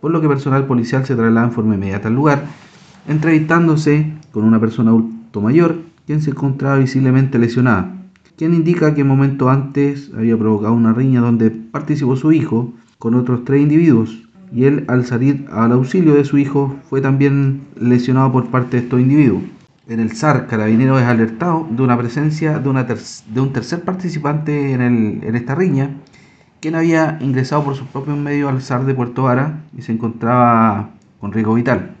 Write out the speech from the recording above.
por lo que personal policial se traslada en forma inmediata al lugar, entrevistándose con una persona adulto mayor, quien se encontraba visiblemente lesionada, quien indica que momento antes había provocado una riña donde participó su hijo con otros tres individuos, y él al salir al auxilio de su hijo fue también lesionado por parte de estos individuos. En el SAR, Carabinero es alertado de una presencia de, un tercer participante en esta riña, quien había ingresado por sus propios medios al SAR de Puerto Vara y se encontraba con riesgo vital.